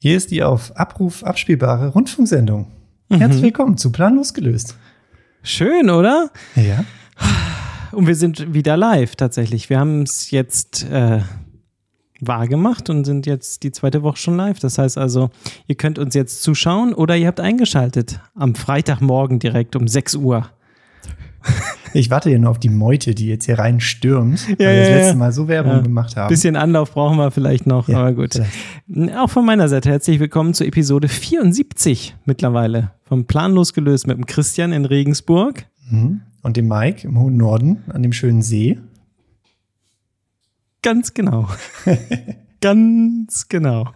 Hier ist die auf Abruf abspielbare Rundfunksendung. Herzlich willkommen zu Planlos gelöst. Schön, oder? Ja. Und wir sind wieder live tatsächlich. Wir haben es jetzt äh, wahr gemacht und sind jetzt die zweite Woche schon live. Das heißt also, ihr könnt uns jetzt zuschauen oder ihr habt eingeschaltet am Freitagmorgen direkt um 6 Uhr. Ich warte hier nur auf die Meute, die jetzt hier reinstürmt, Ja, weil wir das ja, letzte ja. Mal so Werbung Ja. gemacht haben. Bisschen Anlauf brauchen wir vielleicht noch, Ja, aber gut. vielleicht. Auch von meiner Seite herzlich willkommen zu Episode 74 mittlerweile. Vom Planlos gelöst mit dem Christian in Regensburg. Mhm. Und dem Mike im hohen Norden an dem schönen See. Ganz genau. Ganz genau.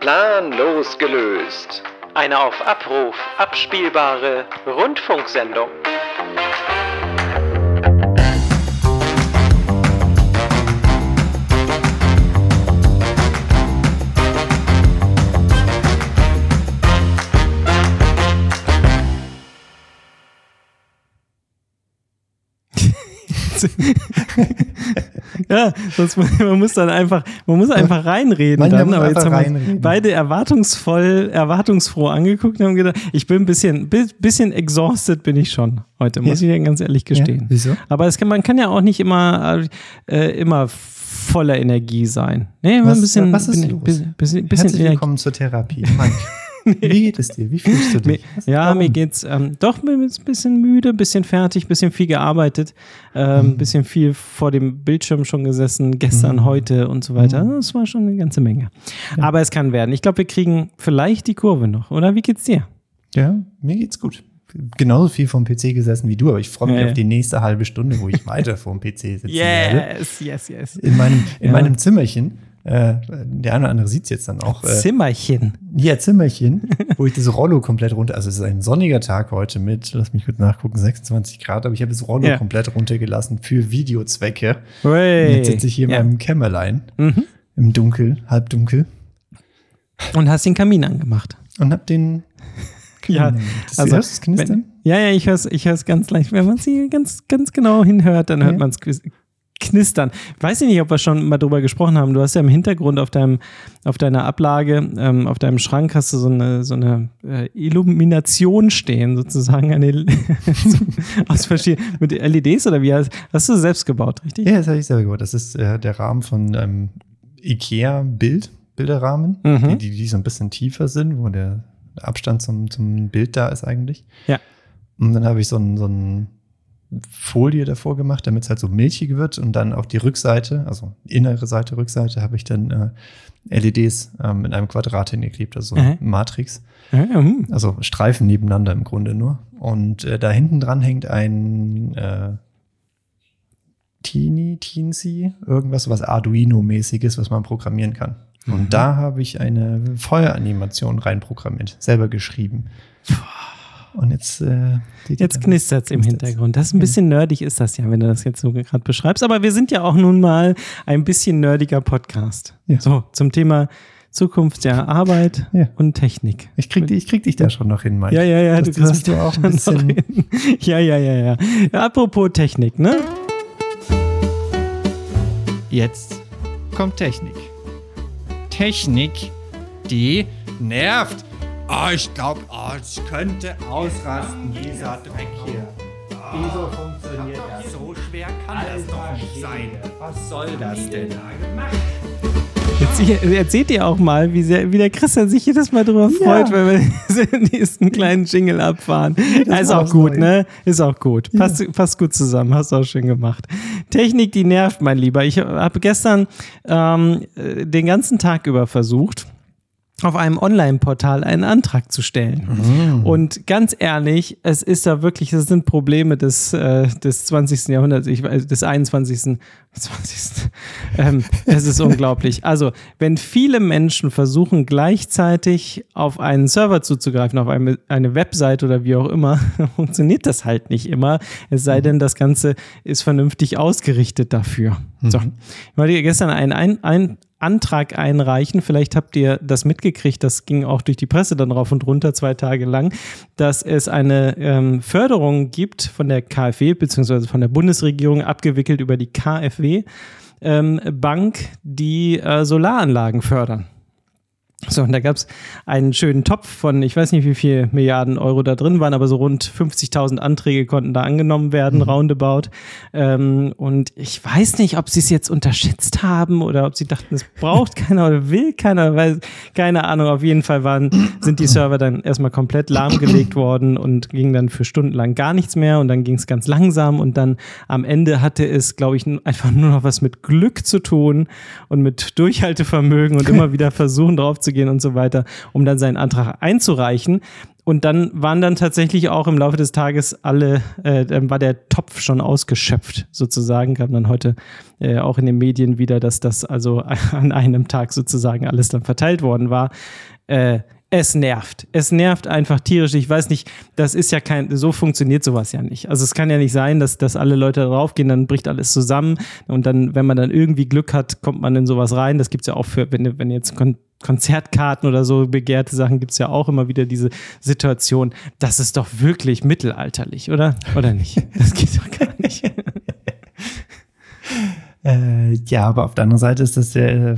Planlos gelöst. Eine auf Abruf abspielbare Rundfunksendung. Ja, das, man muss dann einfach, man muss einfach reinreden. Manchmal dann, aber jetzt haben wir reinreden. beide erwartungsvoll, erwartungsfroh angeguckt und haben gedacht, ich bin ein bisschen, bi- bisschen exhausted bin ich schon heute, muss Ja. ich dir ganz ehrlich gestehen. wieso? Aber es kann, man kann ja auch nicht immer, äh, immer voller Energie sein. Nee, Was- ein bisschen, was ist bin- los? bisschen, bisschen Herzlich Energie. willkommen zur Therapie. Mike, wie geht es dir? Wie fühlst du dich? Ja, warum? mir geht's ähm, doch mir ist ein bisschen müde, ein bisschen fertig, ein bisschen viel gearbeitet, ein Mhm. ähm, bisschen viel vor dem Bildschirm schon gesessen, gestern, heute und so weiter. Mhm. Das war schon eine ganze Menge. Aber es kann werden. Ich glaube, wir kriegen vielleicht die Kurve noch, oder? Wie geht's dir? Ja, mir geht's gut. Genauso viel vom PC gesessen wie du, aber ich freue mich Ja, ja. auf die nächste halbe Stunde, wo ich weiter vorm PC sitzen werde. Yes, yes, yes. In meinem, in Ja. meinem Zimmerchen. Äh, der eine oder andere sieht's jetzt dann auch. Äh, Zimmerchen. ja, Zimmerchen, wo ich das Rollo komplett runter. Also es ist ein sonniger Tag heute mit, lass mich kurz nachgucken, 26 Grad, aber ich habe das Rollo Ja. komplett runtergelassen für Videozwecke. Hey. Und Jetzt sitze ich hier Ja. in meinem Kämmerlein Mhm. im Dunkel, halbdunkel Und hast den Kamin angemacht. und hab den. Ja, das also, hörst du das Knistern? Wenn, ja, ja, ich höre es ich hör's ganz leicht. Wenn man sie ganz, ganz genau hinhört, dann hört Ja. man es knistern. Weiß ich nicht, ob wir schon mal drüber gesprochen haben. Du hast ja im Hintergrund auf deinem, auf deiner Ablage, ähm, auf deinem Schrank hast du so eine, so eine äh, Illumination stehen, sozusagen eine aus verschiedenen mit LEDs oder wie hast, hast du selbst gebaut, richtig? Ja, das habe ich selber gemacht. Das ist äh, der Rahmen von einem IKEA-Bild, Bilderrahmen, Mhm. die, die, die so ein bisschen tiefer sind, wo der Abstand zum, zum Bild da ist eigentlich. Ja. Und dann habe ich so ein, so ein Folie davor gemacht, damit es halt so milchig wird und dann auf die Rückseite, also innere Seite, Rückseite, habe ich dann äh, LEDs ähm, in einem Quadrat hingeklebt, also Mhm. Matrix. Ja, ja, hm. Also Streifen nebeneinander im Grunde nur. Und äh, da hinten dran hängt ein äh, Teeny, Teensy, irgendwas, was Arduino-mäßiges, was man programmieren kann. Und da habe ich eine Feueranimation reinprogrammiert, selber geschrieben. Und jetzt, äh, Jetzt knistert es im. Hintergrund. Das ist ein bisschen nerdig, ist das ja, wenn du das jetzt so gerade beschreibst. Aber wir sind ja auch nun mal ein bisschen nerdiger Podcast. Ja. So, zum Thema Zukunft der Arbeit Ja. und Technik. Ich krieg, dich- ich krieg dich da schon noch hin, Mike. Ja, ja, ja, Das, du kriegst du auch ein bisschen. ja, ja, ja. ja apropos Technik, ne? Jetzt kommt Technik. Technik, die nervt. Ah, ich glaube, ah, es könnte ausrasten, dieser Dreck hier. Wieso funktioniert das? So schwer kann das doch nicht sein. Was soll das denn? Jetzt, ihr- erzählt ihr auch mal, wie, sehr, wie der Christian sich jedes Mal drüber freut, wenn wir diesen nächsten kleinen Jingle abfahren. Ja, ist auch gut, Neue. ne? Ist auch gut. Passt, passt gut zusammen, hast du auch schön gemacht. Technik, die nervt, mein Lieber. Ich habe gestern ähm, äh, den ganzen Tag über versucht, auf einem Online-Portal einen Antrag zu stellen. Und ganz ehrlich, es ist da wirklich, es sind Probleme des, äh, des 20. Jahrhunderts, ich, weiß, des 21. 20. Ähm, es ist unglaublich. Also, wenn viele Menschen versuchen, gleichzeitig auf einen Server zuzugreifen, auf eine, eine Website oder wie auch immer, funktioniert das halt nicht immer. Es sei denn, das Ganze ist vernünftig ausgerichtet dafür. So. Ich wollte gestern einen, ein, ein Antrag einreichen. Vielleicht habt ihr das mitgekriegt, das ging auch durch die Presse dann rauf und runter zwei Tage lang, dass es eine ähm, Förderung gibt von der KfW beziehungsweise von der Bundesregierung, abgewickelt über die KfW, ähm, Bank, die äh, Solaranlagen fördern. So, und da gab es einen schönen Topf von, ich weiß nicht, wie viel Milliarden Euro da drin waren, aber so rund 50.000 Anträge konnten da angenommen werden, mhm. roundabout. Ähm, und ich weiß nicht, ob sie es jetzt unterschätzt haben oder ob sie dachten, es braucht keiner oder will keiner, weil, keine Ahnung, auf jeden Fall waren, sind die Server dann erstmal komplett lahmgelegt worden und ging dann für Stunden lang gar nichts mehr und dann ging es ganz langsam und dann am Ende hatte es, glaube ich, einfach nur noch was mit Glück zu tun und mit Durchhaltevermögen und immer wieder versuchen drauf zu gehen und so weiter, um dann seinen Antrag einzureichen. Und dann waren dann tatsächlich auch im Laufe des Tages alle, äh, dann war der Topf schon ausgeschöpft, sozusagen. Kam dann heute äh, auch in den Medien wieder, dass das also an einem Tag sozusagen alles dann verteilt worden war. Äh, es nervt. Es nervt einfach tierisch. Ich weiß nicht, das ist ja kein, so funktioniert sowas ja nicht. Also es kann ja nicht sein, dass, dass alle Leute darauf gehen, dann bricht alles zusammen und dann, wenn man dann irgendwie Glück hat, kommt man in sowas rein. Das gibt es ja auch für, wenn, wenn jetzt Konzertkarten oder so begehrte Sachen gibt es ja auch immer wieder diese Situation. Das ist doch wirklich mittelalterlich, oder? Oder nicht? Das geht doch gar nicht. äh, ja, aber auf der anderen Seite ist das äh,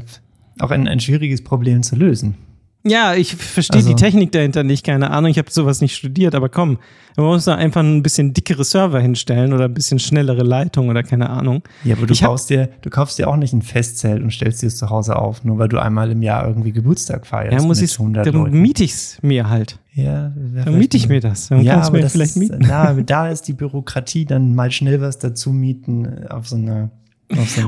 auch ein, ein schwieriges Problem zu lösen. Ja, ich verstehe also, die Technik dahinter nicht, keine Ahnung. Ich habe sowas nicht studiert, aber komm, man muss da einfach ein bisschen dickere Server hinstellen oder ein bisschen schnellere Leitung oder keine Ahnung. Ja, aber du ich kaufst dir, du kaufst dir auch nicht ein Festzelt und stellst dir es zu Hause auf, nur weil du einmal im Jahr irgendwie Geburtstag feierst. Ja, muss ich, dann miete ich es mir halt. Ja, dann miete ich mir das. Dann ja, aber das vielleicht mieten. Ist, na, da ist die Bürokratie, dann mal schnell was dazu mieten auf so einer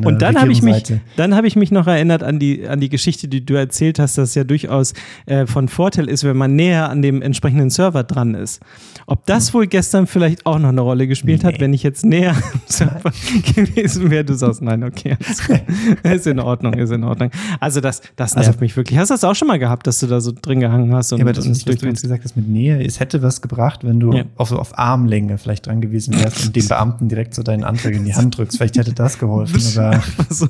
und dann habe ich mich, dann habe ich mich noch erinnert an die an die Geschichte, die du erzählt hast, dass es ja durchaus äh, von Vorteil ist, wenn man näher an dem entsprechenden Server dran ist. Ob das wohl gestern vielleicht auch noch eine Rolle gespielt nee. hat, wenn ich jetzt näher am Server gewesen wäre? Du sagst nein, okay, ist in Ordnung, ist in Ordnung. Also das, das nervt also, mich wirklich. Hast du das auch schon mal gehabt, dass du da so drin gehangen hast? Und, ja, aber das, was, was du jetzt gesagt hast mit Nähe, es hätte was gebracht, wenn du ja. auf, so auf Armlänge vielleicht dran gewesen wärst und dem Beamten direkt so deinen Antrag in die Hand drückst. Vielleicht hätte das geholfen oder so.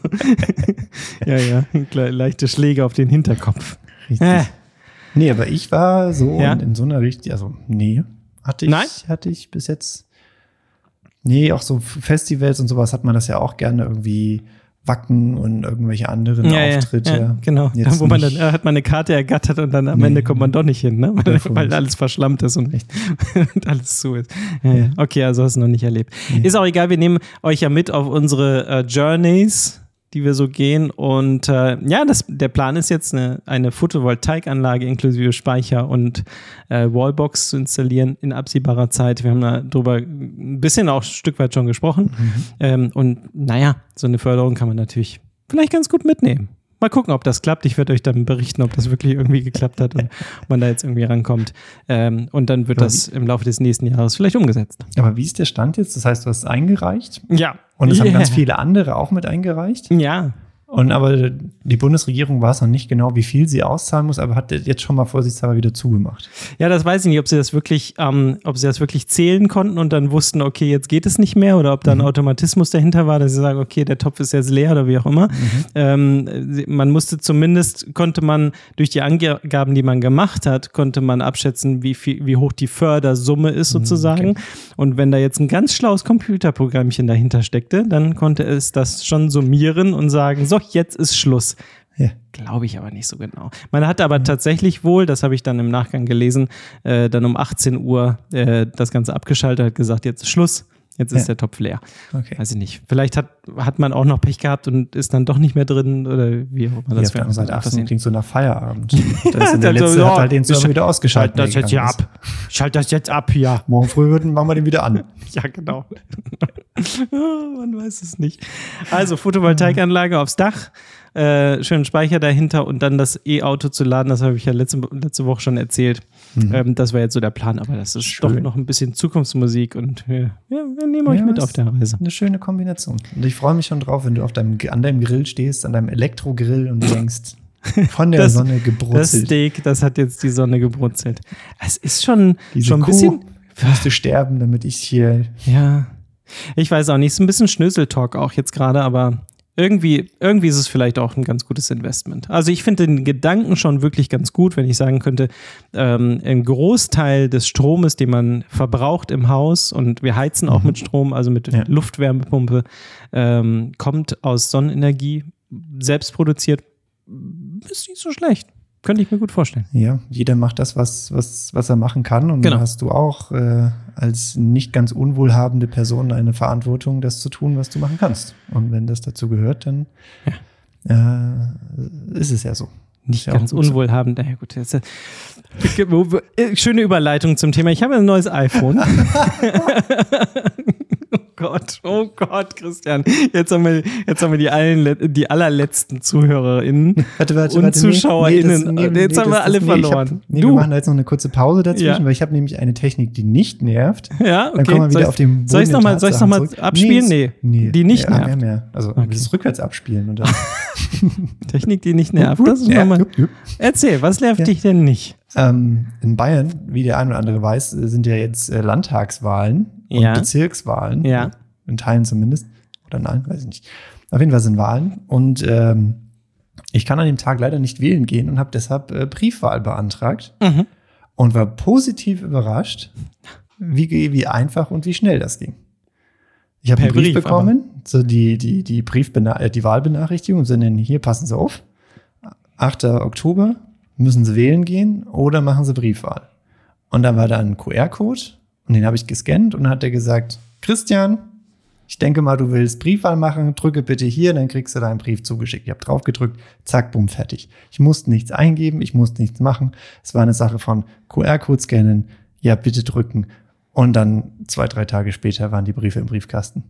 ja, ja, leichte Schläge auf den Hinterkopf. Richtig. Äh. Nee, aber ich war so ja? in, in, so einer Richtung, also nee, hatte ich, Nein? hatte ich bis jetzt. Nee, auch so Festivals und sowas hat man das ja auch gerne irgendwie Wacken und irgendwelche anderen ja, Auftritte. Ja, genau. Jetzt wo man dann äh, hat man eine Karte ergattert und dann am nee. Ende kommt man doch nicht hin, ne? weil, weil alles verschlammt ist und, und alles zu ist. Ja, okay, also hast du noch nicht erlebt. Nee. Ist auch egal, wir nehmen euch ja mit auf unsere äh, Journeys die wir so gehen. Und äh, ja, das, der Plan ist jetzt, eine, eine Photovoltaikanlage inklusive Speicher und äh, Wallbox zu installieren in absehbarer Zeit. Wir haben darüber ein bisschen auch ein Stück weit schon gesprochen. Mhm. Ähm, und naja, so eine Förderung kann man natürlich vielleicht ganz gut mitnehmen. Mal gucken, ob das klappt. Ich werde euch dann berichten, ob das wirklich irgendwie geklappt hat und man da jetzt irgendwie rankommt. Ähm, und dann wird das im Laufe des nächsten Jahres vielleicht umgesetzt. Aber wie ist der Stand jetzt? Das heißt, du hast es eingereicht? Ja. Und es yeah. haben ganz viele andere auch mit eingereicht? Ja. Und aber die Bundesregierung weiß noch nicht genau, wie viel sie auszahlen muss, aber hat jetzt schon mal vorsichtshalber wieder zugemacht. Ja, das weiß ich nicht, ob sie das wirklich, ähm, ob sie das wirklich zählen konnten und dann wussten, okay, jetzt geht es nicht mehr, oder ob da ein mhm. Automatismus dahinter war, dass sie sagen, okay, der Topf ist jetzt leer oder wie auch immer. Mhm. Ähm, man musste zumindest, konnte man durch die Angaben, die man gemacht hat, konnte man abschätzen, wie viel, wie hoch die Fördersumme ist mhm, sozusagen. Okay. Und wenn da jetzt ein ganz schlaues Computerprogrammchen dahinter steckte, dann konnte es das schon summieren und sagen, so, jetzt ist Schluss. Ja. Glaube ich aber nicht so genau. Man hat aber mhm. tatsächlich wohl, das habe ich dann im Nachgang gelesen, äh, dann um 18 Uhr äh, das Ganze abgeschaltet, hat gesagt, jetzt ist Schluss. Jetzt ist ja. der Topf leer. Okay. Weiß ich nicht. Vielleicht hat, hat man auch noch Pech gehabt und ist dann doch nicht mehr drin oder wie auch immer das ja, wäre. Seit 18 klingt so nach Feierabend. das ist der letzte so, hat halt den Server wieder ausgeschaltet. Schalt das jetzt ja ab. Schalt das jetzt ab, ja. Morgen früh machen wir den wieder an. ja, genau. man weiß es nicht. Also Photovoltaikanlage aufs Dach äh, schönen Speicher dahinter und dann das E-Auto zu laden. Das habe ich ja letzte, letzte Woche schon erzählt. Mhm. Ähm, das war jetzt so der Plan, aber das ist Schön. doch noch ein bisschen Zukunftsmusik und ja, wir nehmen euch ja, mit auf der Reise. Eine schöne Kombination. Und ich freue mich schon drauf, wenn du auf deinem, an deinem Grill stehst, an deinem Elektrogrill und denkst, von der das, Sonne gebrutzelt. Das Steak, das hat jetzt die Sonne gebrutzelt. Es ist schon, schon ein Kuh bisschen. Musste sterben, damit ich hier. Ja. Ich weiß auch nicht, ist ein bisschen Schnöseltalk auch jetzt gerade, aber irgendwie, irgendwie ist es vielleicht auch ein ganz gutes Investment. Also ich finde den Gedanken schon wirklich ganz gut, wenn ich sagen könnte, ähm, ein Großteil des Stromes, den man verbraucht im Haus und wir heizen auch mit Strom, also mit Ja. Luftwärmepumpe, ähm, kommt aus Sonnenenergie, selbst produziert, ist nicht so schlecht. Könnte ich mir gut vorstellen. Ja, jeder macht das, was, was, was er machen kann. Und Genau. da hast du auch äh, als nicht ganz unwohlhabende Person eine Verantwortung, das zu tun, was du machen kannst. Und wenn das dazu gehört, dann äh, ist es ja so. Nicht Ja, ganz unwohlhabend. Naja, gut. Jetzt, äh, schöne Überleitung zum Thema. Ich habe ein neues iPhone. oh Gott, oh Gott, Christian. Jetzt haben wir, jetzt haben wir die, allen, die allerletzten ZuhörerInnen Warte, warte, und warte. ZuschauerInnen. nee, nee, jetzt nee, haben wir das- alle das- hab- verloren. Nee, du, wir machen da jetzt noch eine kurze Pause dazwischen, Ja. weil ich habe nämlich eine Technik, die nicht nervt. ja, okay. Dann kommen wir wieder soll, auf den soll ich Boden nochmal soll noch abspielen? Nee, Nee, die nicht ja, nervt. mehr, mehr. Also Okay. das rückwärts abspielen. Und dann Technik, die nicht nervt. Das ist Ja, nochmal. Erzähl, was nervt dich denn nicht? Ähm, in Bayern, wie der ein oder andere weiß, sind ja jetzt äh, Landtagswahlen Ja. und Bezirkswahlen. Ja. In Teilen zumindest. Oder nein, weiß ich nicht. Auf jeden Fall sind Wahlen. Und ähm, ich kann an dem Tag leider nicht wählen gehen und habe deshalb äh, Briefwahl beantragt Mhm. und war positiv überrascht, wie, wie einfach und wie schnell das ging. Ich habe einen Brief, Brief, bekommen, so die, die, die, Briefbena äh, die Wahlbenachrichtigung, sondern hier passen Sie auf. 8. Oktober müssen Sie wählen gehen oder machen Sie Briefwahl. Und dann war da ein QR-Code und den habe ich gescannt und dann hat er gesagt, Christian, ich denke mal, du willst Briefwahl machen, drücke bitte hier, dann kriegst du deinen Brief zugeschickt. Ich habe drauf gedrückt, zack, bumm, fertig. Ich musste nichts eingeben, ich musste nichts machen. Es war eine Sache von QR-Code scannen, ja, bitte drücken. Und dann zwei, drei Tage später waren die Briefe im Briefkasten.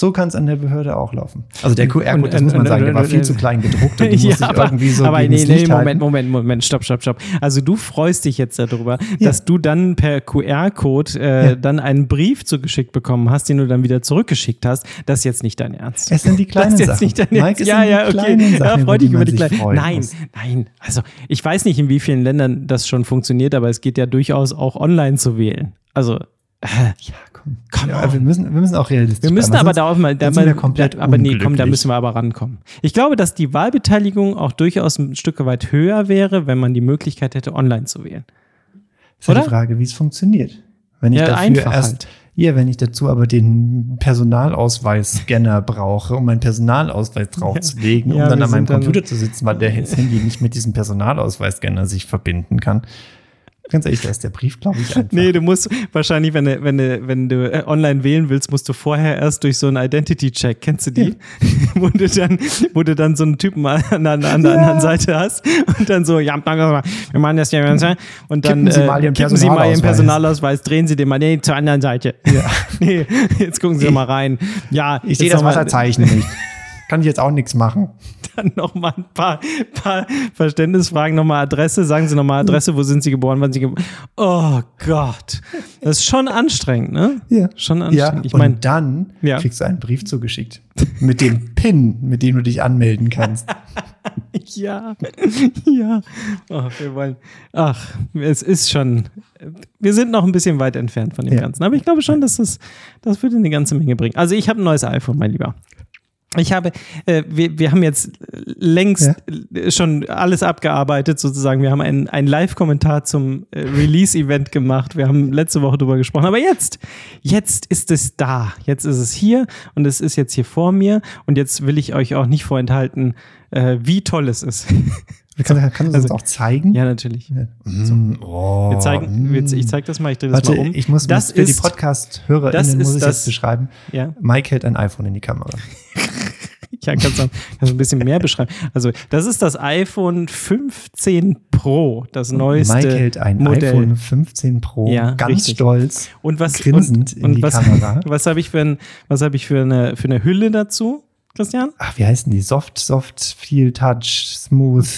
So kann es an der Behörde auch laufen. Also der QR-Code, das muss man sagen, der war viel zu klein gedruckt und du musst dich irgendwie so aber nee, nee, Moment. Moment, Moment, stopp, stopp, stopp. Also du freust dich jetzt darüber, dass du dann per QR-Code äh, Ja. dann einen Brief zugeschickt bekommen hast, den du dann wieder zurückgeschickt hast. Das ist jetzt nicht dein Ernst. Es sind die kleinen das ist jetzt Sachen. nicht dein Mike, Ernst. es Ja, die ja, okay. kleinen Ja, Sachen, freu dich die über die kleinen. Nein, muss. nein. Also ich weiß nicht, in wie vielen Ländern das schon funktioniert, aber es geht ja durchaus auch online zu wählen. Also Ja, komm. Come ja, wir, müssen, wir müssen auch realistisch Wir müssen bleiben, aber da auch mal, da mal komplett da, aber nee, komm, da müssen wir aber rankommen. Ich glaube, dass die Wahlbeteiligung auch durchaus ein Stück weit höher wäre, wenn man die Möglichkeit hätte, online zu wählen. Ist ja oder? die Frage, wie es funktioniert. Wenn ich Ja, dafür erst, halt. ja, wenn ich dazu aber den Personalausweis-Scanner brauche, um meinen Personalausweis draufzulegen, Ja, um dann an meinem Computer zu sitzen, weil der das Handy nicht mit diesem Personalausweis-Scanner sich verbinden kann. Ganz ehrlich, da ist der Brief, glaube ich, einfach. Nee, du musst wahrscheinlich, wenn du, wenn du, wenn du äh, online wählen willst, musst du vorher erst durch so einen Identity-Check, kennst du die? wo, du dann, wo du dann so einen Typen an, an, an der anderen Seite hast und dann so, ja, wir machen das ja, und dann Kippen Sie mal Ihren kippen Sie mal Ihren Personalausweis. Drehen Sie den mal nee, zur anderen Seite. nee, jetzt gucken Sie doch mal rein. Ja, ich sehe das mal- Wasserzeichen nicht. Kann ich jetzt auch nichts machen. dann noch mal ein paar, paar Verständnisfragen, nochmal Adresse, sagen Sie nochmal Adresse, wo sind Sie geboren, wann Sie geboren Oh Gott, das ist schon anstrengend, ne? Ja. Schon Ja, anstrengend. ich und meine, dann Ja. kriegst du einen Brief zugeschickt. Mit dem PIN, mit dem du dich anmelden kannst. ja, ja. Oh, wir wollen, ach, es ist schon, wir sind noch ein bisschen weit entfernt von dem Ja. Ganzen, aber ich glaube schon, dass das, das würde eine ganze Menge bringen. Also ich habe ein neues iPhone, mein Lieber. Ich habe, äh, wir, wir haben jetzt längst äh, schon alles abgearbeitet, sozusagen. Wir haben einen, einen Live-Kommentar zum äh, Release-Event gemacht. Wir haben letzte Woche drüber gesprochen. Aber jetzt, jetzt ist es da. Jetzt ist es hier und es ist jetzt hier vor mir. Und jetzt will ich euch auch nicht vorenthalten, äh, wie toll es ist. Kannst, kannst du uns Also- das auch zeigen? ja, natürlich. Mm, oh, Wir zeigen, wir, ich zeige das mal, ich drehe das Warte, mal um. ich muss das für die ist, das Podcast-HörerInnen muss ist ich das- jetzt beschreiben. ja, Mike hält ein iPhone in die Kamera. ja, kannst du kannst ein bisschen mehr beschreiben. Also, das ist das iPhone 15 Pro, das neueste Mike hält ein Modell. iPhone 15 Pro Ja, ganz richtig. stolz. Und was, grinsend und, in und die was, Kamera. was habe ich, für ein, was hab ich für, eine, für eine Hülle dazu, Christian? Ach, wie heißen die? Soft, Soft, Feel Touch, Smooth,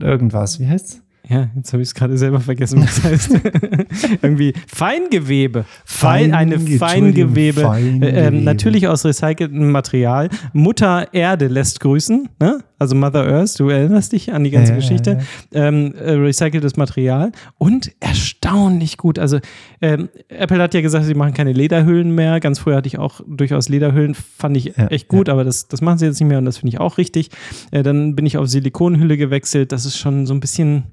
irgendwas. Wie heißt's? Ja, jetzt habe ich es gerade selber vergessen, was das heißt. Irgendwie Feingewebe. Fein, Fein- eine Feingewebe. Feingewebe. Äh, ähm, natürlich aus recyceltem Material. Mutter Erde lässt grüßen. Ne? Also Mother Earth, du erinnerst dich an die ganze Ja, ja, Geschichte. Ähm, äh, recyceltes Material. Und erstaunlich gut. Also ähm, Apple hat ja gesagt, sie machen keine Lederhüllen mehr. Ganz früher hatte ich auch durchaus Lederhüllen. Fand ich Ja, echt gut, aber das, das machen sie jetzt nicht mehr und das finde ich auch richtig. Äh, dann bin ich auf Silikonhülle gewechselt. Das ist schon so ein bisschen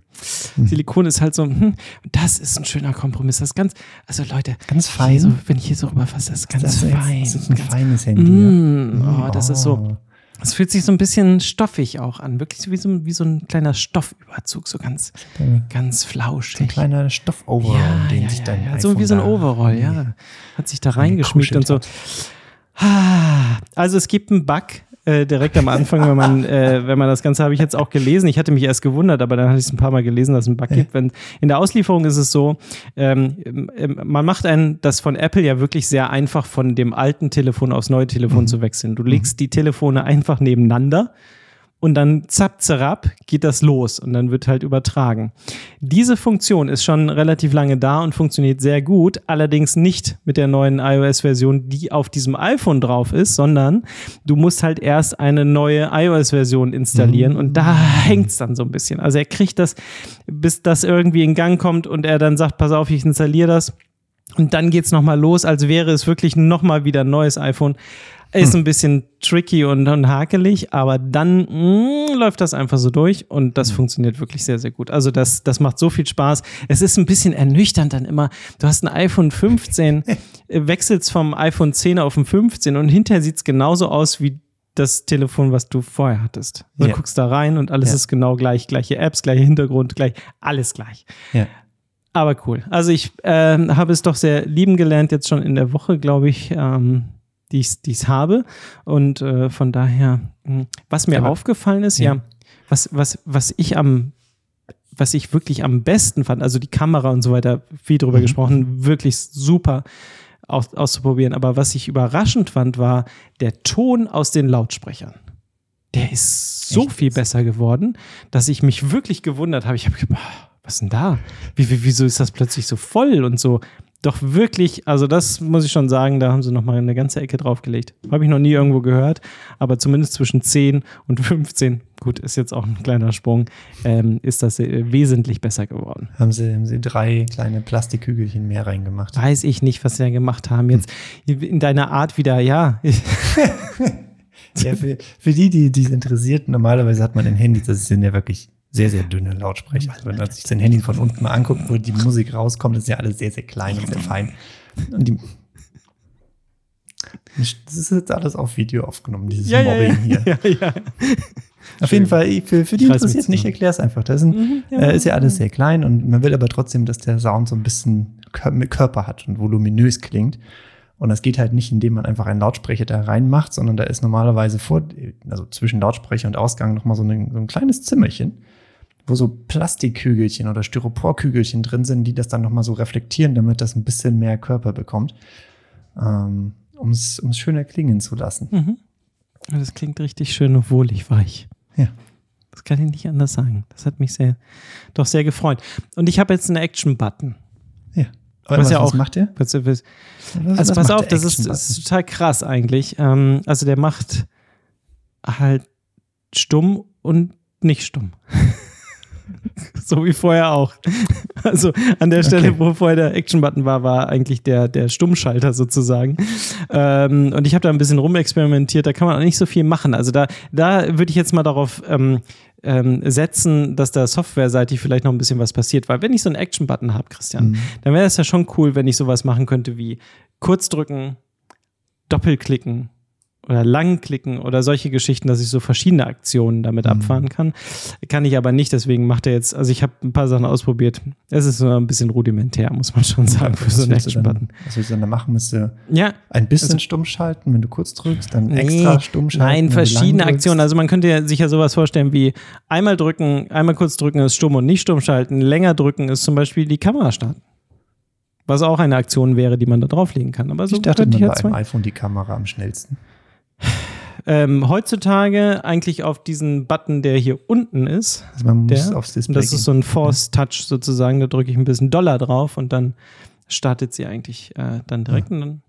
Mhm. Silikon ist halt so, hm, das ist ein schöner Kompromiss. Das ist ganz, also Leute, Ganz fein. So, wenn ich hier so rüberfasse, das ist ganz das ist, fein. das ist ein ganz, feines Handy. Mm, ja. oh, das ist so, es fühlt sich so ein bisschen stoffig auch an. Wirklich so wie so, wie so ein kleiner Stoffüberzug, so ganz, ganz flauschig. So ein kleiner Stoffoverall, ja, den ja, sich ja, dein ja. So wie so ein Overall, ja. Hat sich da reingeschmiegt und so. gekuschelt Ah, Also es gibt einen Bug äh, direkt am Anfang, wenn man, äh, wenn man das Ganze habe ich jetzt auch gelesen. Ich hatte mich erst gewundert, aber dann hatte ich es ein paar Mal gelesen, dass es einen Bug gibt. Wenn, in der Auslieferung ist es so, ähm, ähm, man macht einen das von Apple ja wirklich sehr einfach, von dem alten Telefon aufs neue Telefon zu wechseln. Du legst die Telefone einfach nebeneinander und dann zapp, zerab geht das los und dann wird halt übertragen. Diese Funktion ist schon relativ lange da und funktioniert sehr gut, allerdings nicht mit der neuen iOS-Version, die auf diesem iPhone drauf ist, sondern du musst halt erst eine neue iOS-Version installieren und da hängt es dann so ein bisschen. Also er kriegt das, bis das irgendwie in Gang kommt und er dann sagt, pass auf, ich installiere das. Und dann geht's noch nochmal los, als wäre es wirklich nochmal wieder ein neues iPhone. Ist ein bisschen tricky und, und hakelig, aber dann mm, läuft das einfach so durch und das funktioniert wirklich sehr, sehr gut. Also das, das macht so viel Spaß. Es ist ein bisschen ernüchternd dann immer. Du hast ein iPhone 15, äh, wechselst vom iPhone 10 auf ein 15 und hinterher sieht's genauso aus wie das Telefon, was du vorher hattest. Du Ja. guckst da rein und alles Ja. ist genau gleich. Gleiche Apps, gleicher Hintergrund, gleich, alles gleich. Ja. Aber cool. Also ich ähm, habe es doch sehr lieben gelernt, jetzt schon in der Woche, glaube ich, ähm, die ich es habe. Und äh, von daher, mh, was mir Aber- aufgefallen ist, ja, Ja. was, was, was ich am, was ich wirklich am besten fand, also die Kamera und so weiter, viel drüber Mhm. gesprochen, wirklich super aus, auszuprobieren. Aber was ich überraschend fand, war der Ton aus den Lautsprechern. Der ist so Echt viel besser geworden, dass ich mich wirklich gewundert habe. Ich habe gedacht, "Ah, was ist denn da? Wie, wie, wieso ist das plötzlich so voll und so? Doch wirklich, also das muss ich schon sagen, da haben sie nochmal eine ganze Ecke draufgelegt. Habe ich noch nie irgendwo gehört, aber zumindest zwischen 10 und 15, gut, ist jetzt auch ein kleiner Sprung, ähm, ist das äh, wesentlich besser geworden. Haben sie, haben sie drei kleine Plastikkügelchen mehr reingemacht. Weiß ich nicht, was sie da gemacht haben. Jetzt in deiner Art wieder, ja. Ja, für, für die, die es interessiert, normalerweise hat man in Handys, das sind ja wirklich sehr, sehr dünne Lautsprecher. Also wenn man sich sein Handy von unten mal anguckt, wo die Musik rauskommt, ist ja alles sehr, sehr klein und sehr fein. Und die, das ist jetzt alles auf Video aufgenommen, dieses ja, ja, Mobbing ja, hier. ja, ja. Auf jeden Fall, für, für die interessiert nicht, zusammen. erklär es einfach. Das sind, Mhm, ja. äh, ist ja alles sehr klein und man will aber trotzdem, dass der Sound so ein bisschen Körper hat und voluminös klingt. Und das geht halt nicht, indem man einfach einen Lautsprecher da reinmacht, sondern da ist normalerweise vor, also zwischen Lautsprecher und Ausgang nochmal so, ein- so ein kleines Zimmerchen, wo so Plastikkügelchen oder Styroporkügelchen drin sind, die das dann nochmal so reflektieren, damit das ein bisschen mehr Körper bekommt, ähm, um es schöner klingen zu lassen. Mhm. Das klingt richtig schön und wohlig weich. Ja. Das kann ich nicht anders sagen. Das hat mich sehr, doch sehr gefreut. Und ich habe jetzt einen Action-Button. Ja. Was was, ja was auch- macht der? Was- was- Was- Also was pass auf, das ist, das ist total krass eigentlich. Ähm, also der macht halt stumm und nicht stumm. so wie vorher auch. Also an der Stelle, Okay. wo vorher der Action-Button war, war eigentlich der, der Stummschalter sozusagen. Ähm, und ich habe da ein bisschen rumexperimentiert, da kann man auch nicht so viel machen. Also da, da würde ich jetzt mal darauf ähm, ähm, setzen, dass da softwareseitig vielleicht noch ein bisschen was passiert. Weil wenn ich so einen Action-Button habe, Christian, Mhm. dann wäre es ja schon cool, wenn ich sowas machen könnte wie kurz drücken, doppelklicken oder langklicken oder solche Geschichten, dass ich so verschiedene Aktionen damit Mhm. abfahren kann. Kann ich aber nicht, deswegen macht er jetzt, also ich habe ein paar Sachen ausprobiert. Es ist so ein bisschen rudimentär, muss man schon sagen, für so einen Action-Button. Was willst du dann da machen? Müsst du Ja, ein bisschen Also- stumm schalten, wenn du kurz drückst, dann Nee, extra stumm schalten. Nein, verschiedene lang. Aktionen. Also man könnte sich ja sowas vorstellen wie einmal drücken, einmal kurz drücken ist stumm und nicht stumm schalten. Länger drücken ist zum Beispiel die Kamera starten. Was auch eine Aktion wäre, die man da drauflegen kann. Aber so ich dachte, man bei zwei. iPhone die Kamera am schnellsten. Ähm, heutzutage eigentlich auf diesen Button, der hier unten ist. Also man muss Der, aufs Display das ist so ein Force Touch sozusagen. Da drücke ich ein bisschen Dollar drauf und dann startet sie eigentlich äh, dann direkt. Und dann,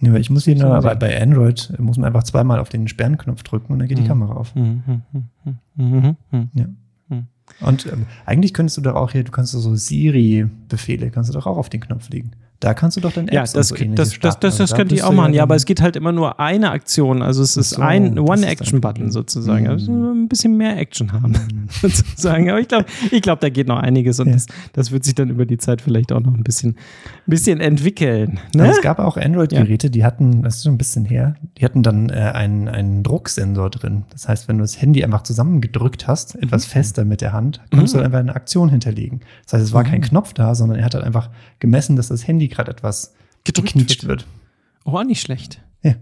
Ja, aber ich muss hier nur, sehen. bei, Android muss man einfach zweimal auf den Sperrenknopf drücken und dann geht die Mhm. Kamera auf. Mhm, mhm, mhm, mhm, mhm. Ja. Hm. Und ähm, eigentlich könntest du doch auch hier, du kannst so Siri-Befehle, kannst du doch auch auf den Knopf legen. Da kannst du doch dann Apps Ja, das, so das, das, das, das, Also da könnte ich bist auch machen. Ja, dann- aber es geht halt immer nur eine Aktion. Also es ist ein das One-Action-Button sozusagen. Also Mhm. ein bisschen mehr Action haben sozusagen. Aber ich glaube, ich glaub, da geht noch einiges und das, das wird sich dann über die Zeit vielleicht auch noch ein bisschen, ein bisschen entwickeln. Ne? es gab auch Android-Geräte, die hatten, das ist schon ein bisschen her, die hatten dann äh, einen, einen Drucksensor drin. Das heißt, wenn du das Handy einfach zusammengedrückt hast, Mhm. etwas fester mit der Hand, konntest du einfach eine Aktion hinterlegen. Das heißt, es war kein Mhm. Knopf da, sondern er hat halt einfach gemessen, dass das Handy gerade etwas Gedrückt geknietscht wird. Oh, auch nicht schlecht. Ja.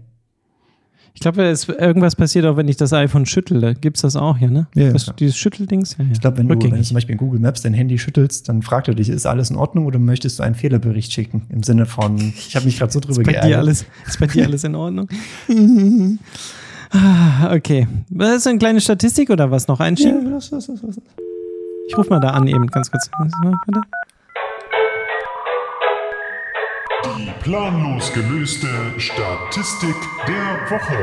Ich glaube, es- irgendwas passiert auch, wenn ich das iPhone schüttle. Gibt es das auch hier, ne? Ja, ja, das, dieses Schütteldings? Ja, ja. Ich glaube, wenn, du- wenn du zum Beispiel in Google Maps dein Handy schüttelst, dann fragt er dich, ist alles in Ordnung oder möchtest du einen Fehlerbericht schicken? Im Sinne von, ich habe mich gerade so drüber Ist bei, dir geärgert. alles, ist bei dir alles in Ordnung? Ah, okay. Das ist eine kleine Statistik oder was noch Ja, einschieben? was, was, was, was. Ich rufe mal da an eben, ganz kurz. Warte. Die planlos gelöste Statistik der Woche.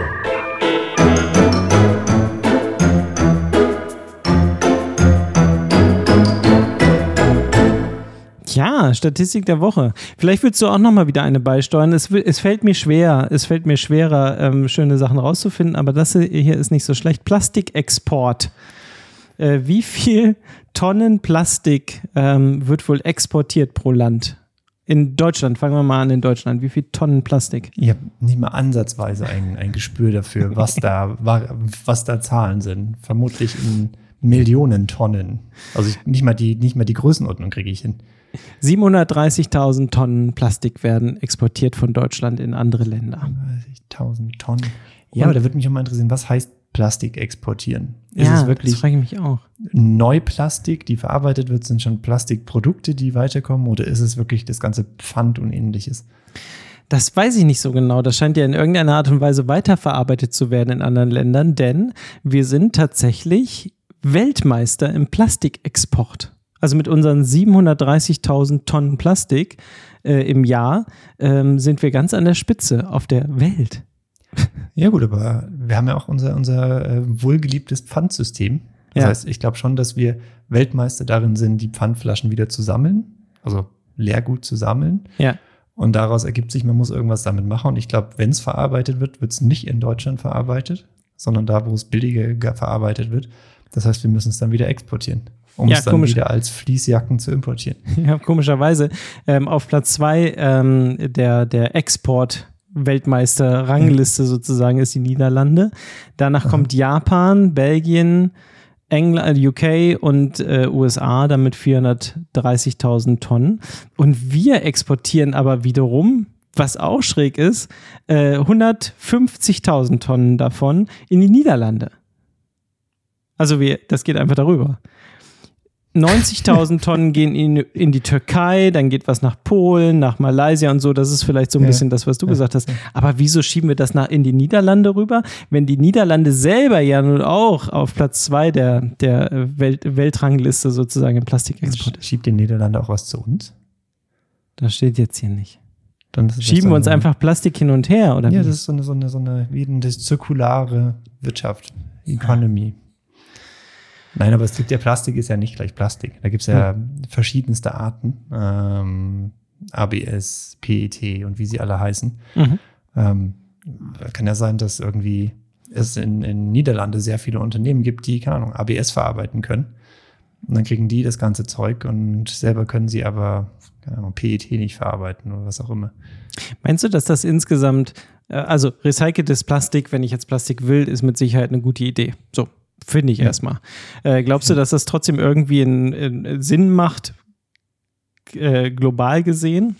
Ja, Statistik der Woche. Vielleicht willst du auch noch mal wieder eine beisteuern. Es, es fällt mir schwer, es fällt mir schwerer, ähm, schöne Sachen rauszufinden, aber das hier ist nicht so schlecht. Plastikexport. Äh, wie viel Tonnen Plastik ähm, wird wohl exportiert pro Land? In Deutschland, fangen wir mal an in Deutschland. Wie viel Tonnen Plastik? Ich habe nicht mal ansatzweise ein, ein Gespür dafür, was da, wa- was da Zahlen sind. Vermutlich in Millionen Tonnen. Also ich, nicht, mal die, nicht mal die Größenordnung kriege ich hin. 730.000 Tonnen Plastik werden exportiert von Deutschland in andere Länder. 1000 Tonnen. Ja, aber da würde mich auch mal interessieren, was heißt Plastik exportieren? Ist ja, es das wirklich frage ich mich auch. Neuplastik, die verarbeitet wird, sind schon Plastikprodukte, die weiterkommen, oder ist es wirklich das ganze Pfand und ähnliches? Das weiß ich nicht so genau. Das scheint ja in irgendeiner Art und Weise weiterverarbeitet zu werden in anderen Ländern, denn wir sind tatsächlich Weltmeister im Plastikexport. Also mit unseren 730.000 Tonnen Plastik äh, im Jahr ähm, sind wir ganz an der Spitze auf der Welt. Ja, gut, aber wir haben ja auch unser, unser äh, wohlgeliebtes Pfandsystem. Das Ja. heißt, ich glaube schon, dass wir Weltmeister darin sind, die Pfandflaschen wieder zu sammeln, also Leergut zu sammeln. Ja. Und daraus ergibt sich, man muss irgendwas damit machen. Und ich glaube, wenn es verarbeitet wird, wird es nicht in Deutschland verarbeitet, sondern da, wo es billiger ge- verarbeitet wird. Das heißt, wir müssen es dann wieder exportieren, um Ja, es dann komisch. wieder als Fließjacken zu importieren. Ja, komischerweise ähm, auf Platz zwei ähm, der, der Export-Weltmeister-Rangliste sozusagen ist die Niederlande. Danach kommt Japan, Belgien, England, UK und äh, USA, damit 430.000 Tonnen. Und wir exportieren aber wiederum, was auch schräg ist, äh, 150.000 Tonnen davon in die Niederlande. Also wir, das geht einfach darüber. 90.000 Tonnen gehen in, in die Türkei, dann geht was nach Polen, nach Malaysia und so. Das ist vielleicht so ein Ja. bisschen das, was du gesagt hast. Aber wieso schieben wir das nach in die Niederlande rüber, wenn die Niederlande selber ja nun auch auf Platz zwei der, der Welt, Weltrangliste sozusagen im Plastikexport ist? Schiebt die Niederlande auch was zu uns? Das steht jetzt hier nicht. Schieben wir uns einfach Plastik hin und her, oder Ja, wie? das ist so eine, so eine, so eine, wie eine zirkulare Wirtschaft, Economy. Nein, aber es gibt ja Plastik, ist ja nicht gleich Plastik. Da gibt es ja verschiedenste Arten. Ähm, ABS, PET und wie sie alle heißen. Mhm. Ähm, kann ja sein, dass irgendwie es in, in Niederlande sehr viele Unternehmen gibt, die, keine Ahnung, ABS verarbeiten können. Und dann kriegen die das ganze Zeug und selber können sie aber, keine Ahnung, PET nicht verarbeiten oder was auch immer. Meinst du, dass das insgesamt, äh, also recyceltes Plastik, wenn ich jetzt Plastik will, ist mit Sicherheit eine gute Idee. So, finde ich erstmal. Äh, glaubst du, dass das trotzdem irgendwie einen, einen Sinn macht, äh, global gesehen?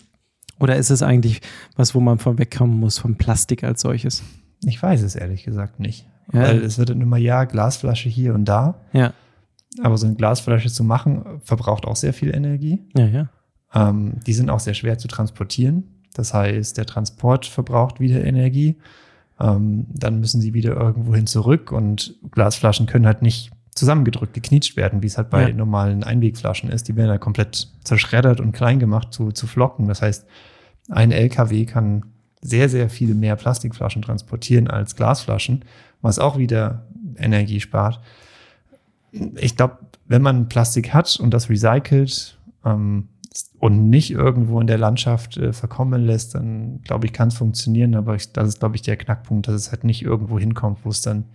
Oder ist es eigentlich was, wo man von wegkommen muss, vom Plastik als solches? Ich weiß es ehrlich gesagt nicht. Ja. Weil es wird dann immer, ja, Glasflasche hier und da. Ja, Aber so eine Glasflasche zu machen, verbraucht auch sehr viel Energie. ja, ja. Ähm, die sind auch sehr schwer zu transportieren. Das heißt, der Transport verbraucht wieder Energie. Ähm, dann müssen sie wieder irgendwohin zurück und Glasflaschen können halt nicht zusammengedrückt, geknietscht werden, wie es halt bei Ja. normalen Einwegflaschen ist. Die werden ja komplett zerschreddert und klein gemacht zu, zu Flocken. Das heißt, ein LKW kann sehr, sehr viel mehr Plastikflaschen transportieren als Glasflaschen, was auch wieder Energie spart. Ich glaube, wenn man Plastik hat und das recycelt ähm, und nicht irgendwo in der Landschaft äh, verkommen lässt, dann glaube ich, kann es funktionieren. Aber ich, das ist, glaube ich, der Knackpunkt, dass es halt nicht irgendwo hinkommt, wo es dann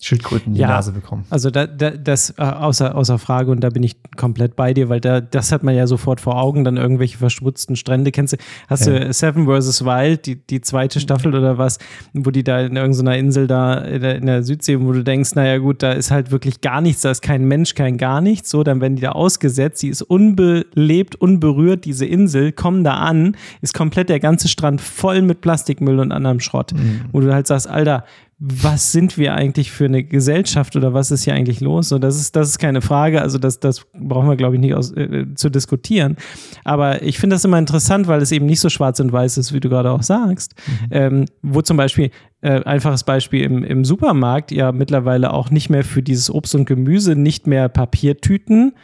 Schildkröten die Ja. Nase bekommen. Also da, da, das äh, außer, außer Frage und da bin ich komplett bei dir, weil da, das hat man ja sofort vor Augen, dann irgendwelche verschmutzten Strände. Kennst du, hast Ja. du Seven vs. Wild, die, die zweite Staffel oder was, wo die da in irgendeiner Insel da in der, in der Südsee, wo du denkst, naja gut, da ist halt wirklich gar nichts, da ist kein Mensch, kein gar nichts, so, dann werden die da ausgesetzt, sie ist unbelebt, unberührt, diese Insel, kommen da an, ist komplett der ganze Strand voll mit Plastikmüll und anderem Schrott, wo du halt sagst, Alter, was sind wir eigentlich für eine Gesellschaft oder was ist hier eigentlich los? So, das ist, das ist keine Frage. Also, das, das brauchen wir, glaube ich, nicht aus, äh, zu diskutieren. Aber ich finde das immer interessant, weil es eben nicht so schwarz und weiß ist, wie du gerade auch sagst. Ähm, wo zum Beispiel, äh, einfaches Beispiel im, im Supermarkt ja mittlerweile auch nicht mehr für dieses Obst und Gemüse nicht mehr Papiertüten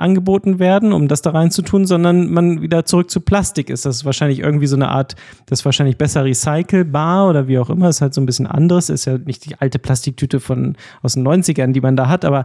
angeboten werden, um das da reinzutun, sondern man wieder zurück zu Plastik ist. Das ist wahrscheinlich irgendwie so eine Art, das ist wahrscheinlich besser recycelbar oder wie auch immer, ist halt so ein bisschen anderes, ist ja nicht die alte Plastiktüte von aus den 90ern, die man da hat, aber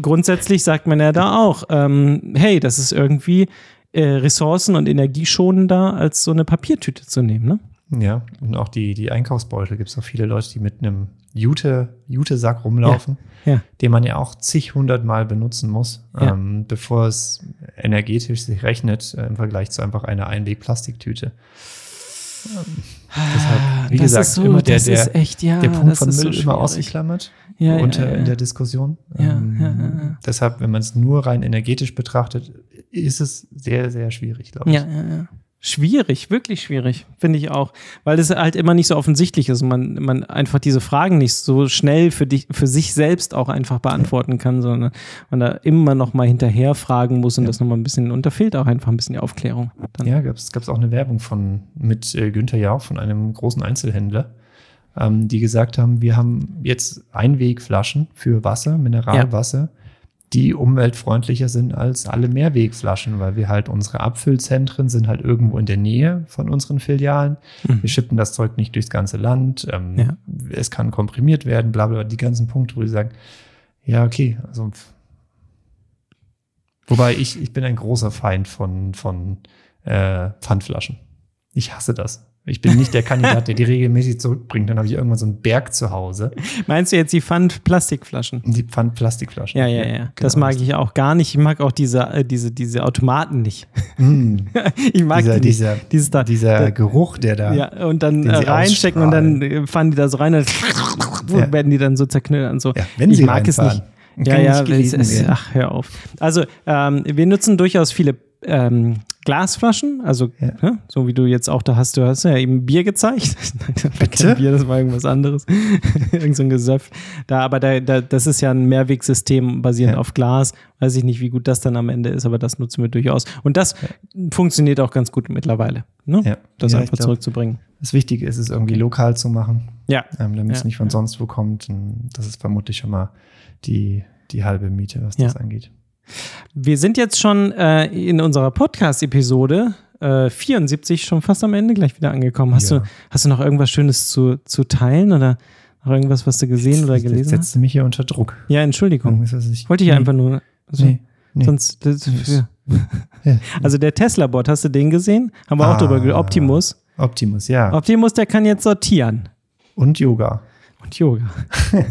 grundsätzlich sagt man ja da auch, ähm, hey, das ist irgendwie äh, ressourcen- und energieschonender, als so eine Papiertüte zu nehmen, ne? Ja, und auch die, die Einkaufsbeutel gibt es auch viele Leute, die mit einem Jute, Jute-Sack rumlaufen, Ja. den man ja auch zig hundert Mal benutzen muss, Ja. ähm, bevor es energetisch sich rechnet äh, im Vergleich zu einfach einer Einweg-Plastiktüte. Ähm, deshalb, wie das gesagt, so, immer der, der, echt, ja, der Punkt von ist so Müll immer ausgeklammert Ja, ja, unter ja, in ja. der Diskussion. Ja, Ähm, ja, ja, ja. Deshalb, wenn man es nur rein energetisch betrachtet, ist es sehr, sehr schwierig, glaube ich. Ja, ja, ja. Schwierig, wirklich schwierig, finde ich auch. Weil es halt immer nicht so offensichtlich ist und man, man einfach diese Fragen nicht so schnell für, dich, für sich selbst auch einfach beantworten kann, sondern man da immer noch mal hinterher fragen muss und das noch mal ein bisschen, und da fehlt auch einfach ein bisschen die Aufklärung. Dann. Ja, gab es auch eine Werbung von mit äh, Günther Jauch von einem großen Einzelhändler, ähm, die gesagt haben, wir haben jetzt Einwegflaschen für Wasser, Mineralwasser, die umweltfreundlicher sind als alle Mehrwegflaschen, weil wir halt unsere Abfüllzentren sind halt irgendwo in der Nähe von unseren Filialen. Wir schippen das Zeug nicht durchs ganze Land. Ähm, Ja. Es kann komprimiert werden, bla bla, die ganzen Punkte, wo sie sagen, ja, okay, also Wobei ich, ich bin ein großer Feind von, von äh, Pfandflaschen. Ich hasse das. Ich bin nicht der Kandidat, der die regelmäßig zurückbringt. Dann habe ich irgendwann so einen Berg zu Hause. Meinst du jetzt die Pfand-Plastikflaschen? Die Pfandplastikflaschen. Ja, ja, ja. das genau. mag ich auch gar nicht. Ich mag auch diese, äh, diese, diese Automaten nicht. Mm, Ich mag dieser, die dieser, Dieses da, dieser da- Geruch, der da. Ja, und dann äh, reinstecken und dann äh, fahren die da so rein und Ja. werden die dann so zerknüllt und so. Ja, wenn ich sie mag es nicht. Ja, ja, es, es, ach, hör auf. Also, ähm, wir nutzen durchaus viele ähm, Glasflaschen, also Ja. ne, so wie du jetzt auch da hast, du hast ja eben Bier gezeigt. Bitte? Bier, das war irgendwas anderes. Irgend so ein Gesöff. Da, aber da, da, das ist ja ein Mehrwegsystem basierend Ja. auf Glas. Weiß ich nicht, wie gut das dann am Ende ist, aber das nutzen wir durchaus. Und das funktioniert auch ganz gut mittlerweile, ne? Ja. das Ja, einfach glaub, zurückzubringen. Das Wichtige ist es irgendwie lokal zu machen, Ja. ähm, damit es Ja, nicht von ja. sonst wo kommt. Und das ist vermutlich schon mal die, die halbe Miete, was Ja. das angeht. Wir sind jetzt schon äh, in unserer Podcast-Episode äh, 74 schon fast am Ende gleich wieder angekommen. Hast, Ja. du, hast du noch irgendwas Schönes zu, zu teilen oder noch irgendwas, was du gesehen oder Jetzt gelesen hast? setzt mich hier unter Druck. Ja, Entschuldigung. Ich, Wollte ich nee, einfach nur. Also, Nee, nee. Sonst, das, ja. Also der Tesla-Bot, hast du den gesehen? Haben wir auch Ah. drüber geredet. Optimus. Optimus, ja. Optimus, der kann jetzt sortieren. Und Yoga. Und Yoga.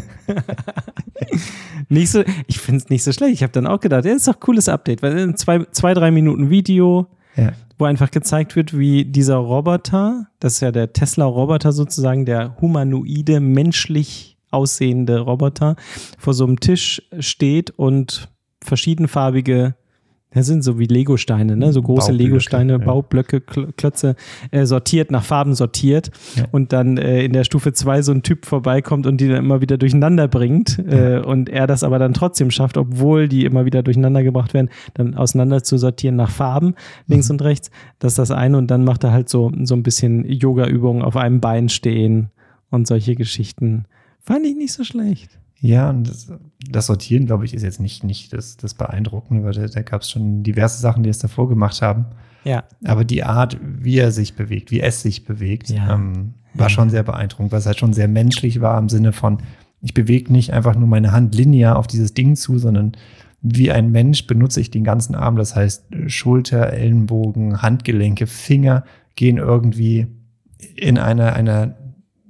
nicht so, ich finde es nicht so schlecht. Ich habe dann auch gedacht, ja, das ist doch ein cooles Update, weil in zwei, zwei, drei Minuten Video, Ja. wo einfach gezeigt wird, wie dieser Roboter, das ist ja der Tesla-Roboter sozusagen, der humanoide, menschlich aussehende Roboter, vor so einem Tisch steht und verschiedenfarbige Das sind so wie Legosteine, ne? so große Legosteine, ja. Baublöcke, Kl- Klötze, äh, sortiert, nach Farben sortiert. Ja. Und dann äh, in der Stufe 2 so ein Typ vorbeikommt und die dann immer wieder durcheinander bringt. Äh, und er das aber dann trotzdem schafft, obwohl die immer wieder durcheinander gebracht werden, dann auseinander zu sortieren nach Farben, links Mhm. und rechts. Das ist das eine. Und dann macht er halt so, so ein bisschen Yoga-Übungen auf einem Bein stehen und solche Geschichten. Fand ich nicht so schlecht. Ja, und das, das Sortieren, glaube ich, ist jetzt nicht, nicht das, das Beeindruckende, weil da, da gab es schon diverse Sachen, die es davor gemacht haben. Ja. Aber die Art, wie er sich bewegt, wie es sich bewegt, Ja. ähm, war schon sehr beeindruckend, weil es halt schon sehr menschlich war im Sinne von, ich bewege nicht einfach nur meine Hand linear auf dieses Ding zu, sondern wie ein Mensch benutze ich den ganzen Arm. Das heißt, Schulter, Ellenbogen, Handgelenke, Finger gehen irgendwie in einer, einer,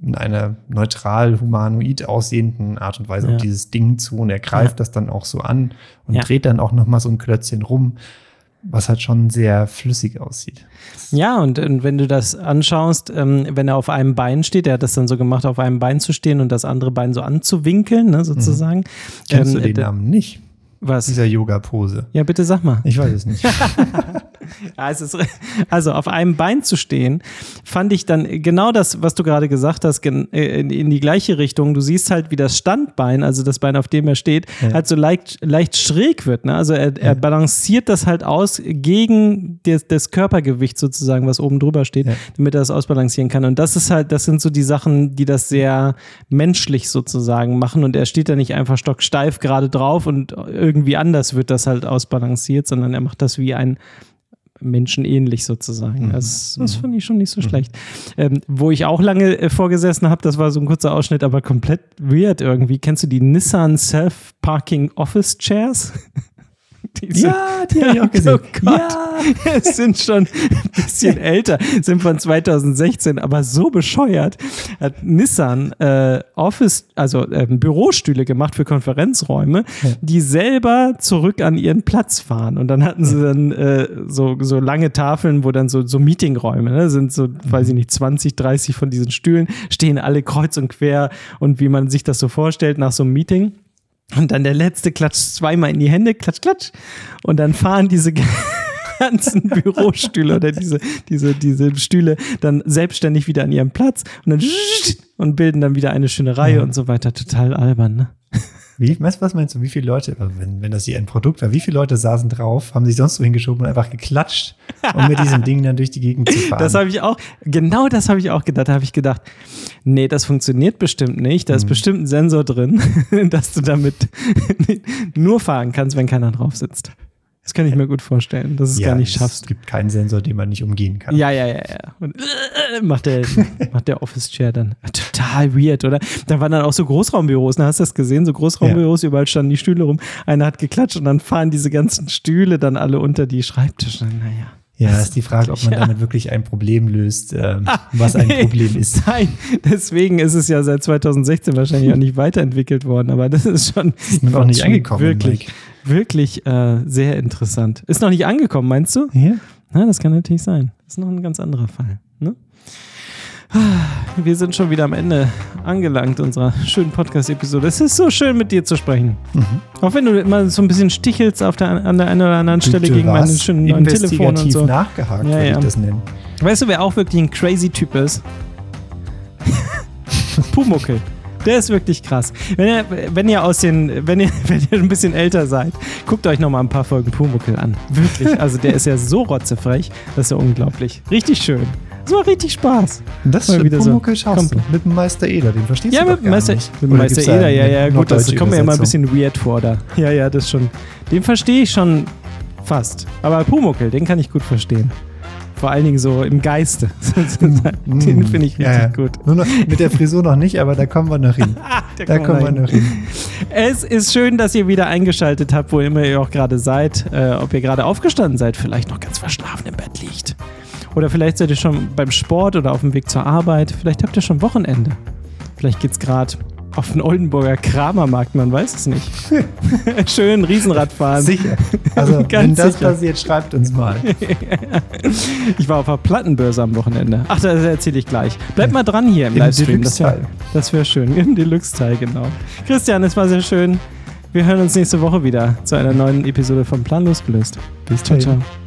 in einer neutral humanoid aussehenden Art und Weise Ja. auf dieses Ding zu und er greift das dann auch so an und Ja. dreht dann auch noch mal so ein Klötzchen rum, was halt schon sehr flüssig aussieht. Ja, und, und wenn du das anschaust, ähm, wenn er auf einem Bein steht, er hat das dann so gemacht, auf einem Bein zu stehen und das andere Bein so anzuwinkeln, ne, sozusagen. Mhm. Kennst Ähm, du den Namen nicht? Was? Dieser Yoga-Pose. Ja, bitte sag mal. Ich weiß es nicht. Ist, also auf einem Bein zu stehen, fand ich dann genau das, was du gerade gesagt hast, äh, in, die gleiche Richtung. Du siehst halt, wie das Standbein, also das Bein, auf dem er steht, Ja. halt so leicht, leicht schräg wird. Ne? Also er, er balanciert das halt aus gegen das, das Körpergewicht sozusagen, was oben drüber steht, Ja. damit er das ausbalancieren kann. Und das ist halt, das sind so die Sachen, die das sehr menschlich sozusagen machen. Und er steht da nicht einfach stocksteif gerade drauf und irgendwie anders wird das halt ausbalanciert, sondern er macht das wie ein menschenähnlich sozusagen. Das, das fand ich schon nicht so schlecht. Ähm, wo ich auch lange äh, vorgesessen habe, das war so ein kurzer Ausschnitt, aber komplett weird irgendwie. Kennst du die Nissan Self-Parking Office Chairs? Die sind- ja, die habe ich auch gesehen. Oh Gott. Ja. Es sind schon ein bisschen älter, sind von 2016, aber so bescheuert. Hat Nissan äh, Office, also ähm, Bürostühle gemacht für Konferenzräume, die selber zurück an ihren Platz fahren. Und dann hatten sie dann äh, so, so lange Tafeln, wo dann so, so Meetingräume ne, sind, so, weiß ich nicht, 20, 30 von diesen Stühlen, stehen alle kreuz und quer und wie man sich das so vorstellt nach so einem Meeting. Und dann der letzte klatscht zweimal in die Hände, klatsch, klatsch. Und dann fahren diese ganzen Bürostühle oder diese, diese, diese Stühle dann selbstständig wieder an ihrem Platz und dann und bilden dann wieder eine schöne Reihe und so weiter. Total albern, ne? Wie, was, was meinst du, wie viele Leute, wenn, wenn das hier ein Produkt war, wie viele Leute saßen drauf, haben sich sonst so hingeschoben und einfach geklatscht, um mit diesem Ding dann durch die Gegend zu fahren? Das habe ich auch, genau das habe ich auch gedacht. Da habe ich gedacht, nee, das funktioniert bestimmt nicht. Mhm. Da ist bestimmt ein Sensor drin, dass du damit nur fahren kannst, wenn keiner drauf sitzt. Das kann ich mir gut vorstellen, dass es ja, gar nicht Es schaffst. gibt keinen Sensor, den man nicht umgehen kann. Ja, ja, ja, ja. Und äh, macht der, macht der Office Chair dann. Total weird, oder? Da waren dann auch so Großraumbüros, ne? Hast du das gesehen? So Großraumbüros, überall standen die Stühle rum. Einer hat geklatscht und dann fahren diese ganzen Stühle dann alle unter die Schreibtische. Naja. Ja, ist die Frage, ob man Ja. damit wirklich ein Problem löst, ähm, was ein Nee, Problem ist. Nein, deswegen ist es ja seit 2016 wahrscheinlich auch nicht weiterentwickelt worden, aber das ist schon, mir noch nicht angekommen, Wirklich, Mike. Wirklich äh, sehr interessant. Ist noch nicht angekommen, meinst du? Ja? Na, das kann natürlich sein. Das ist noch ein ganz anderer Fall. Ne? Wir sind schon wieder am Ende angelangt unserer schönen Podcast-Episode. Es ist so schön, mit dir zu sprechen. Mhm. Auch wenn du immer so ein bisschen stichelst auf der, an der einen oder anderen Stelle gegen meine warst schönen neuen Telefone und so. nachgehakt, Ja, würde ja. ich das nennen. Weißt du, wer auch wirklich ein crazy Typ ist? Pumuckel. Der ist wirklich krass. Wenn ihr, wenn ihr aus den, wenn ihr, wenn ihr ein bisschen älter seid, guckt euch noch mal ein paar Folgen Pumuckel an. Wirklich. Also der ist ja so rotzefrech, das ist ja unglaublich. Richtig schön. Das macht richtig Spaß. Das stimmt, wieder so. Pumuckl du. Kommt. Mit dem Meister Eder, den verstehst Ja, du mit Meister, mit Oder Meister Eder, ja, ja, gut, das kommt mir ja immer ein bisschen weird vor da. Ja, ja, das schon. Den verstehe ich schon fast. Aber Pumuckel, den kann ich gut verstehen. Vor allen Dingen so im Geiste. den finde ich richtig Mm. Ja, ja. gut. Nur noch, mit der Frisur noch nicht, aber da kommen wir noch hin. Der Da kommen wir noch hin. Es ist schön, dass ihr wieder eingeschaltet habt, wo immer ihr auch gerade seid. Äh, ob ihr gerade aufgestanden seid, vielleicht noch ganz verschlafen im Bett liegt. Oder vielleicht seid ihr schon beim Sport oder auf dem Weg zur Arbeit. Vielleicht habt ihr schon Wochenende. Vielleicht geht's gerade auf den Oldenburger Kramermarkt, man weiß es nicht. schön Riesenrad fahren. Sicher. Also, Ganz wenn das sicher. passiert, schreibt uns mal. Ich war auf der Plattenbörse am Wochenende. Ach, das erzähle ich gleich. Bleibt mal dran hier im, Im Livestream. Das wäre wär schön. Im Deluxe-Teil, genau. Christian, es war sehr schön. Wir hören uns nächste Woche wieder zu einer neuen Episode von Plan losgelöst. Bis Ciao, dahin. ciao.